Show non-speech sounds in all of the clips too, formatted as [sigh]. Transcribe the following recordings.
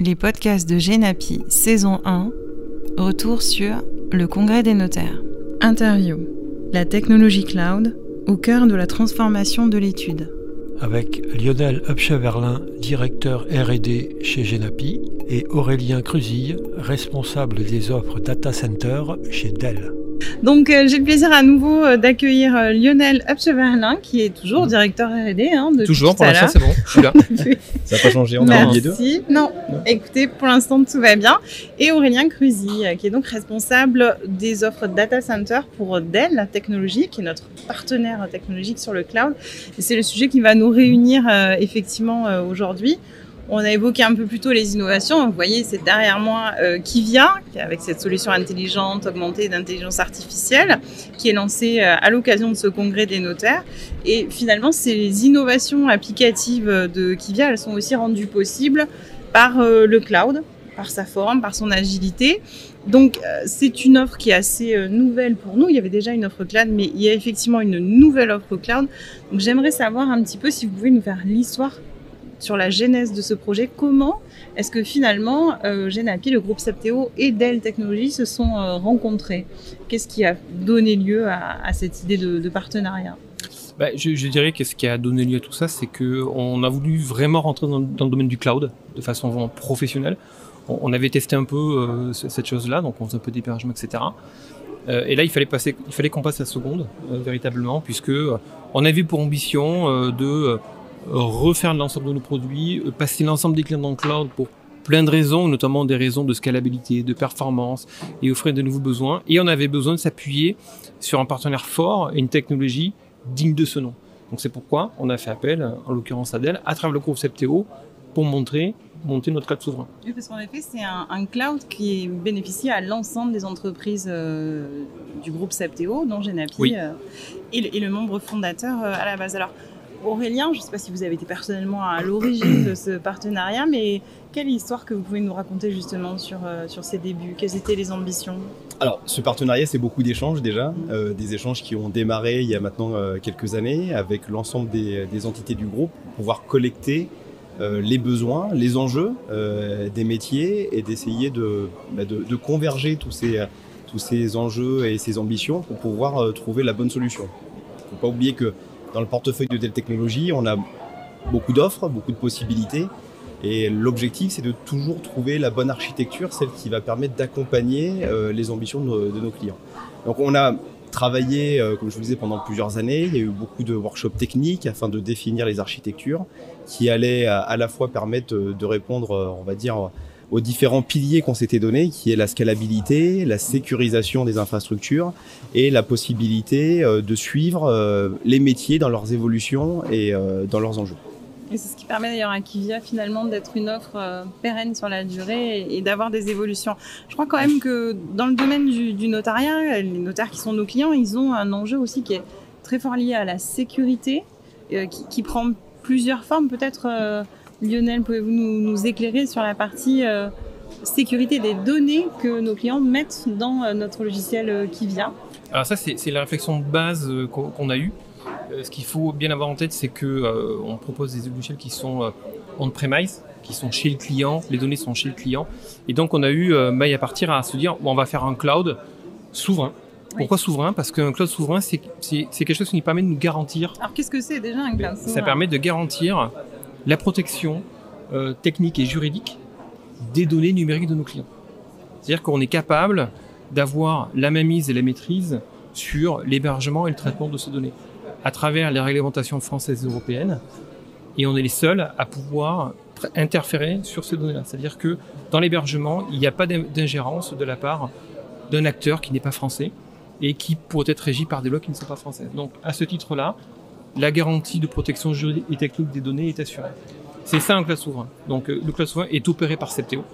les podcasts de Genapi, saison 1, retour sur le congrès des notaires. Interview. La technologie cloud au cœur de la transformation de l'étude. Avec Lionel Upcheverlin, directeur RD chez Genapi, et Aurélien Cruzille, responsable des offres data center chez Dell. Donc euh, j'ai le plaisir à nouveau euh, d'accueillir euh, Lionel Upcheverlin, qui est toujours directeur R&D. Hein, toujours, pour l'instant c'est bon, je suis là. [laughs] Ça n'a pas changé, on a deux non. non, écoutez, pour l'instant tout va bien. Et Aurélien Cruzy, qui est donc responsable des offres data center pour Dell la technologie, qui est notre partenaire technologique sur le cloud. Et c'est le sujet qui va nous réunir effectivement aujourd'hui. On a évoqué un peu plus tôt les innovations. Vous voyez, c'est derrière moi euh, Kivia, avec cette solution intelligente augmentée d'intelligence artificielle, qui est lancée euh, à l'occasion de ce congrès des notaires. Et finalement, ces innovations applicatives de Kivia, elles sont aussi rendues possibles par euh, le cloud, par sa forme, par son agilité. Donc, euh, c'est une offre qui est assez nouvelle pour nous. Il y avait déjà une offre cloud, mais il y a effectivement une nouvelle offre cloud. Donc, j'aimerais savoir un petit peu si vous pouvez nous faire l'histoire sur la genèse de ce projet. Comment est-ce que finalement euh, Genapi, le groupe Septéo et Dell Technologies se sont euh, rencontrés? Qu'est-ce qui a donné lieu à, cette idée de, partenariat? Bah, je, dirais que ce qui a donné lieu à tout ça, c'est que on a voulu vraiment rentrer dans, le domaine du cloud de façon professionnelle. On, avait testé un peu euh, cette chose-là, donc on faisait un peu d'hébergement, etc. et là, il fallait passer, il fallait qu'on passe la seconde véritablement, puisque on avait pour ambition de refaire l'ensemble de nos produits, euh, passer l'ensemble des clients dans le cloud pour plein de raisons, notamment des raisons de scalabilité, de performance et offrir de nouveaux besoins. Et on avait besoin de s'appuyer sur un partenaire fort et une technologie digne de ce nom. Donc c'est pourquoi on a fait appel, en l'occurrence à Dell, à travers le groupe Septéo, pour montrer monter notre cloud souverain. Oui, parce qu'en effet, c'est un, cloud qui bénéficie à l'ensemble des entreprises euh, du groupe Septéo, dont Genapi euh, et, le membre fondateur à la base. Alors, Aurélien, je ne sais pas si vous avez été personnellement à l'origine de ce partenariat, mais quelle histoire que vous pouvez nous raconter justement sur, euh, sur ces débuts? Quelles étaient les ambitions? Alors, ce partenariat, c'est beaucoup d'échanges déjà, euh, des échanges qui ont démarré il y a maintenant euh, quelques années avec l'ensemble des, entités du groupe pour pouvoir collecter les besoins, les enjeux des métiers et d'essayer de, bah, de, converger tous ces, tous ces enjeux et ces ambitions pour pouvoir trouver la bonne solution. Il ne faut pas oublier que dans le portefeuille de Dell Technologies, on a beaucoup d'offres, beaucoup de possibilités. Et l'objectif, c'est de toujours trouver la bonne architecture, celle qui va permettre d'accompagner euh, les ambitions de nos, clients. Donc on a travaillé, euh, comme je vous disais, pendant plusieurs années. Il y a eu beaucoup de workshops techniques afin de définir les architectures qui allaient à, à la fois permettre euh, de répondre, on va dire, aux différents piliers qu'on s'était donnés, qui est la scalabilité, la sécurisation des infrastructures et la possibilité euh, de suivre euh, les métiers dans leurs évolutions et euh, dans leurs enjeux. Et c'est ce qui permet d'ailleurs à Kivia finalement d'être une offre pérenne sur la durée et, d'avoir des évolutions. Je crois quand même que dans le domaine du, notariat, les notaires qui sont nos clients, ils ont un enjeu aussi qui est très fort lié à la sécurité, qui, qui, prend plusieurs formes. Peut-être Lionel, pouvez-vous nous, éclairer sur la partie euh, sécurité des données que nos clients mettent dans euh, notre logiciel euh, Kivia Alors ça, c'est la réflexion de base qu'on a eue. ce qu'il faut bien avoir en tête, c'est que on propose des logiciels qui sont on-premise, qui sont chez le client, les données sont chez le client. Et donc on a eu maille à partir à se dire, on va faire un cloud souverain. Pourquoi souverain? Parce qu'un cloud souverain, c'est quelque chose qui nous permet de nous garantir. Alors qu'est-ce que c'est déjà un cloud souverain Ça permet de garantir la protection euh, technique et juridique des données numériques de nos clients. C'est-à-dire qu'on est capable d'avoir la mainmise et la maîtrise sur l'hébergement et le traitement de ces données à travers les réglementations françaises et européennes. Et on est les seuls à pouvoir interférer sur ces données-là. C'est-à-dire que dans l'hébergement, il n'y a pas d'ingérence de la part d'un acteur qui n'est pas français et qui pourrait être régi par des lois qui ne sont pas françaises. Donc à ce titre-là, la garantie de protection juridique et technique des données est assurée. C'est ça un cloud souverain. Donc euh, le cloud souverain est opéré par Septéo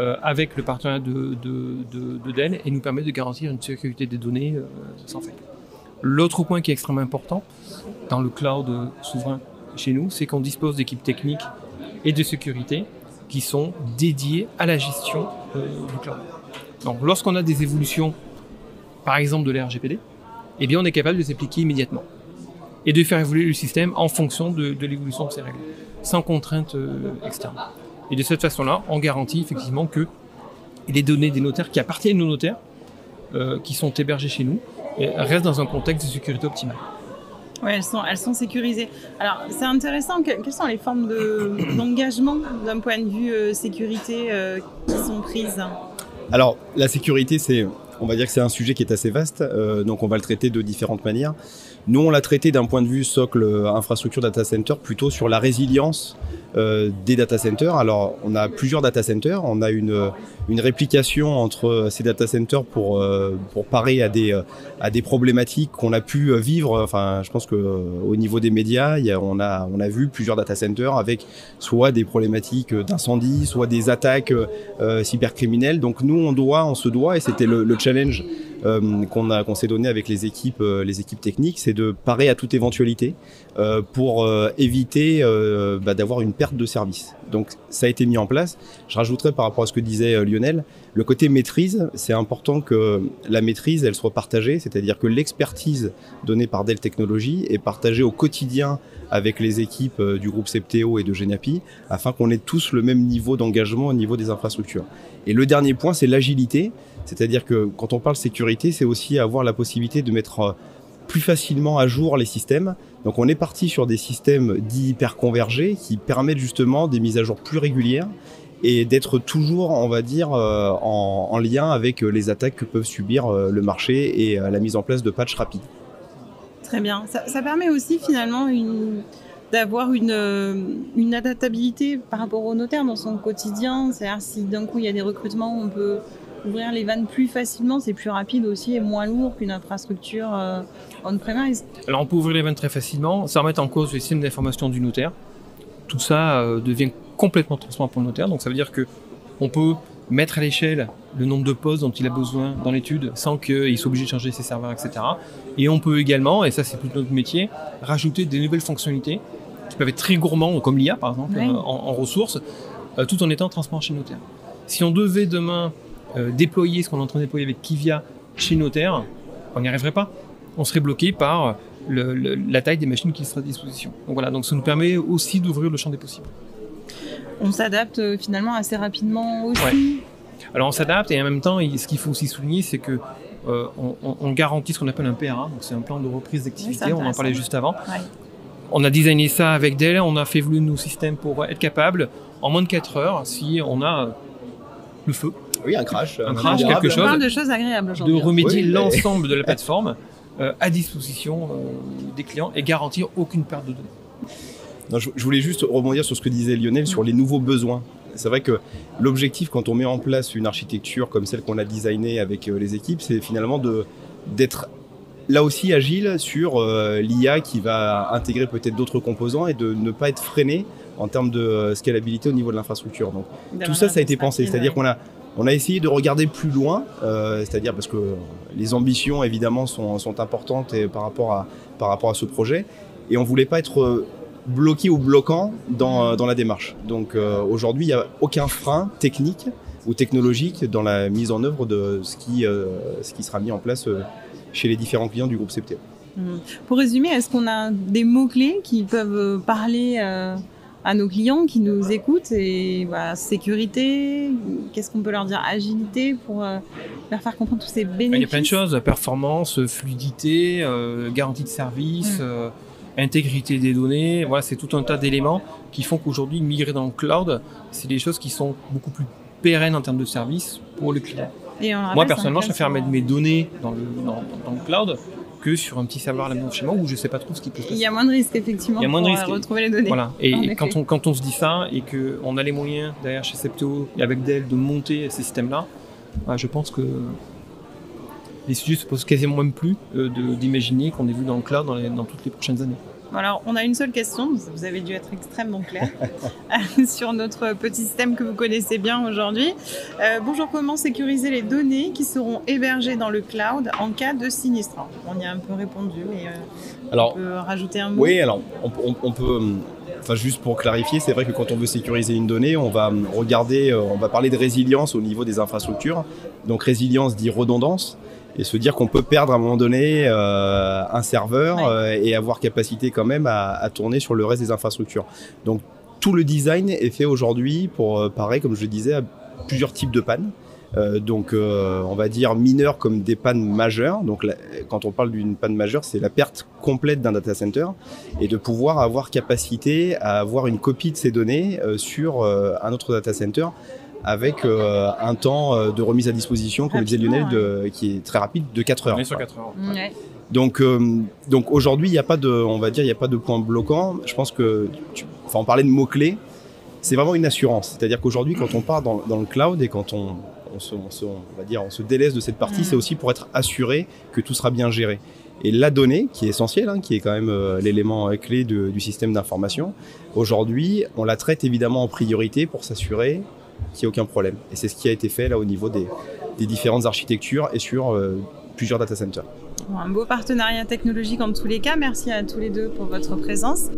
euh, avec le partenariat de, de, Dell et nous permet de garantir une sécurité des données euh, sans faille. L'autre point qui est extrêmement important dans le cloud souverain chez nous, c'est qu'on dispose d'équipes techniques et de sécurité qui sont dédiées à la gestion du cloud. Donc lorsqu'on a des évolutions, par exemple de l'RGPD, eh bien on est capable de les appliquer immédiatement et de faire évoluer le système en fonction de, l'évolution de ces règles, sans contrainte euh, externe. Et de cette façon-là, on garantit effectivement que les données des notaires qui appartiennent aux notaires, euh, qui sont hébergées chez nous, restent dans un contexte de sécurité optimale. Oui, elles sont, elles sont sécurisées. Alors, c'est intéressant. quelles sont les formes [coughs] d'engagement d'un point de vue euh, sécurité euh, qui sont prises? Alors, la sécurité, c'est, on va dire que c'est un sujet qui est assez vaste. donc, on va le traiter de différentes manières. Nous, on l'a traité d'un point de vue socle infrastructure data center, plutôt sur la résilience euh, des data centers. Alors, on a plusieurs data centers. On a une, réplication entre ces data centers pour, euh, parer à des, problématiques qu'on a pu vivre. Enfin, je pense que euh, au niveau des médias, on, a, vu plusieurs data centers avec soit des problématiques d'incendie, soit des attaques euh, cybercriminelles. Donc, nous, on doit, on se doit, et c'était le, le challenge euh, qu'on s'est donné avec les équipes euh, les équipes techniques, c'est de parer à toute éventualité euh, pour éviter bah, d'avoir une perte de service. Donc ça a été mis en place. Je rajouterais par rapport à ce que disait Lionel, le côté maîtrise, c'est important que la maîtrise elle soit partagée, c'est-à-dire que l'expertise donnée par Dell Technologies est partagée au quotidien avec les équipes du groupe Septéo et de Genapi afin qu'on ait tous le même niveau d'engagement au niveau des infrastructures. Et le dernier point, c'est l'agilité. C'est-à-dire que quand on parle sécurité, c'est aussi avoir la possibilité de mettre euh, plus facilement à jour les systèmes. Donc on est parti sur des systèmes dits hyper convergés qui permettent justement des mises à jour plus régulières et d'être toujours, on va dire, euh, en, lien avec euh, les attaques que peuvent subir le marché et la mise en place de patchs rapides. Très bien. Ça, permet aussi finalement d'avoir une, une adaptabilité par rapport au notaire dans son quotidien. C'est-à-dire si d'un coup il y a des recrutements, on peut ouvrir les vannes plus facilement, c'est plus rapide aussi et moins lourd qu'une infrastructure euh, on-premise. Alors on peut ouvrir les vannes très facilement, ça remet en cause le système d'information du notaire. Tout ça euh, devient complètement transparent pour le notaire, donc ça veut dire que on peut mettre à l'échelle le nombre de postes dont il a besoin dans l'étude sans qu'il soit obligé de changer ses serveurs, etc. Et on peut également, et ça c'est plutôt notre métier, rajouter des nouvelles fonctionnalités qui peuvent être très gourmands, comme l'IA par exemple, euh, en, ressources, tout en étant transparent chez le notaire. Si on devait demain euh, déployer ce qu'on est en train de déployer avec Kivia chez Notaire, on n'y arriverait pas. On serait bloqué par la taille des machines qui seraient à disposition. Donc voilà, donc ça nous permet aussi d'ouvrir le champ des possibles. On s'adapte euh, finalement assez rapidement aussi. Alors on s'adapte et en même temps, ce qu'il faut aussi souligner, c'est que euh, on, garantit ce qu'on appelle un PRA, donc c'est un plan de reprise d'activité, on en parlait juste avant. On a designé ça avec Dell, on a fait évoluer nos systèmes pour être capable, en moins de 4 heures, si on a le feu, oui, un crash. Un, crash, quelque chose. de choses agréables De remédier l'ensemble de la [laughs] plateforme euh, à disposition euh, des clients et garantir aucune perte de données. je, voulais juste rebondir sur ce que disait Lionel sur les nouveaux besoins. C'est vrai que l'objectif quand on met en place une architecture comme celle qu'on a designée avec euh, les équipes, c'est finalement d'être là aussi agile sur l'IA qui va intégrer peut-être d'autres composants et de ne pas être freiné en termes de scalabilité au niveau de l'infrastructure. Donc tout ça, ça a été pensé. C'est-à-dire qu'on a on a essayé de regarder plus loin, euh, c'est-à-dire parce que les ambitions évidemment sont, importantes par, rapport à, ce projet, et on voulait pas être euh, bloqué ou bloquant dans, euh, la démarche. Donc aujourd'hui, il n'y a aucun frein technique ou technologique dans la mise en œuvre de ce qui, sera mis en place chez les différents clients du groupe CPTO. Mmh. Pour résumer, est-ce qu'on a des mots-clés qui peuvent parler à nos clients qui nous écoutent et bah, sécurité, qu'est-ce qu'on peut leur dire Agilité pour euh, leur faire comprendre tous ces bénéfices. Il y a plein de choses, performance, fluidité, euh, garantie de service, mm. euh, intégrité des données. Voilà, c'est tout un tas d'éléments qui font qu'aujourd'hui, migrer dans le cloud, c'est des choses qui sont beaucoup plus pérennes en termes de service pour le client. Moi, personnellement, je préfère mettre mes données dans le, dans, dans le cloud sur un petit serveur à la maison chez moi où je sais pas trop ce qui peut se passer. Il y a moins de risques effectivement. Il y a moins de risques. retrouver les données. Voilà. Et, quand on quand on se dit ça et que on a les moyens derrière chez Septo et avec Dell de monter ces systèmes-là, bah, je pense que les sujets se posent quasiment même plus euh, d'imaginer qu'on est vu dans le cloud dans, dans toutes les prochaines années. Alors, on a une seule question, vous avez dû être extrêmement clair [laughs] sur notre petit système que vous connaissez bien aujourd'hui. Euh, bonjour, comment sécuriser les données qui seront hébergées dans le cloud en cas de sinistre? On y a un peu répondu, mais euh, alors, on peut rajouter un mot? Oui, alors on, peut. Enfin, juste pour clarifier, c'est vrai que quand on veut sécuriser une donnée, on va regarder, euh, on va parler de résilience au niveau des infrastructures. Donc résilience dit redondance et se dire qu'on peut perdre à un moment donné euh, un serveur euh, et avoir capacité quand même à, tourner sur le reste des infrastructures. Donc tout le design est fait aujourd'hui pour parer, comme je le disais, à plusieurs types de pannes. Euh, donc, euh, on va dire mineures comme des pannes majeures. Donc, quand on parle d'une panne majeure, c'est la perte complète d'un data center et de pouvoir avoir capacité à avoir une copie de ces données euh, sur un autre data center avec un temps de remise à disposition, comme disait Lionel, de, qui est très rapide, de 4 heures. On est sur 4 heures. Donc, donc aujourd'hui, il n'y a pas de, on va dire, il n'y a pas de point bloquant. Je pense que, enfin, on parlait de mots clés. C'est vraiment une assurance. C'est-à-dire qu'aujourd'hui, quand on part dans, dans, le cloud et quand on, on se, va dire, on se délaisse de cette partie, mm. c'est aussi pour être assuré que tout sera bien géré. Et la donnée, qui est essentielle, hein, qui est quand même euh, l'élément euh, clé du système d'information, aujourd'hui, on la traite évidemment en priorité pour s'assurer qu'il n'y a aucun problème. Et c'est ce qui a été fait là au niveau des, différentes architectures et sur euh, plusieurs data centers. un beau partenariat technologique en tous les cas. Merci à tous les deux pour votre présence.